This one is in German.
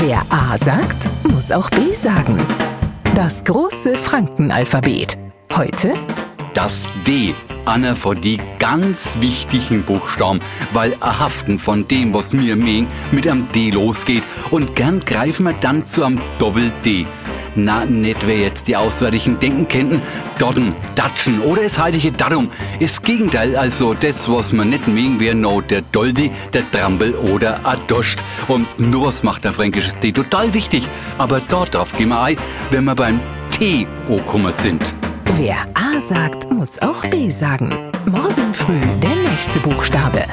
Wer A sagt, muss auch B sagen. Das große Frankenalphabet. Heute Das D. Einer von die ganz wichtigen Buchstaben, weil erhaften von dem, was mir meng, mit am D losgeht. Und gern greifen wir dann zu am Doppel-D. Na, nicht wer jetzt die Auswärtigen denken könnten, Dodden, Datschen oder das heilige Darum. Das Gegenteil, also das, was man nicht mögen, wäre no der Doldi, der Trampel oder a Doscht. Und nur was macht der fränkisches D total wichtig. Aber dort drauf gehen wir ein, wenn wir beim T angekommen sind. Wer A sagt, muss auch B sagen. Morgen früh der nächste Buchstabe.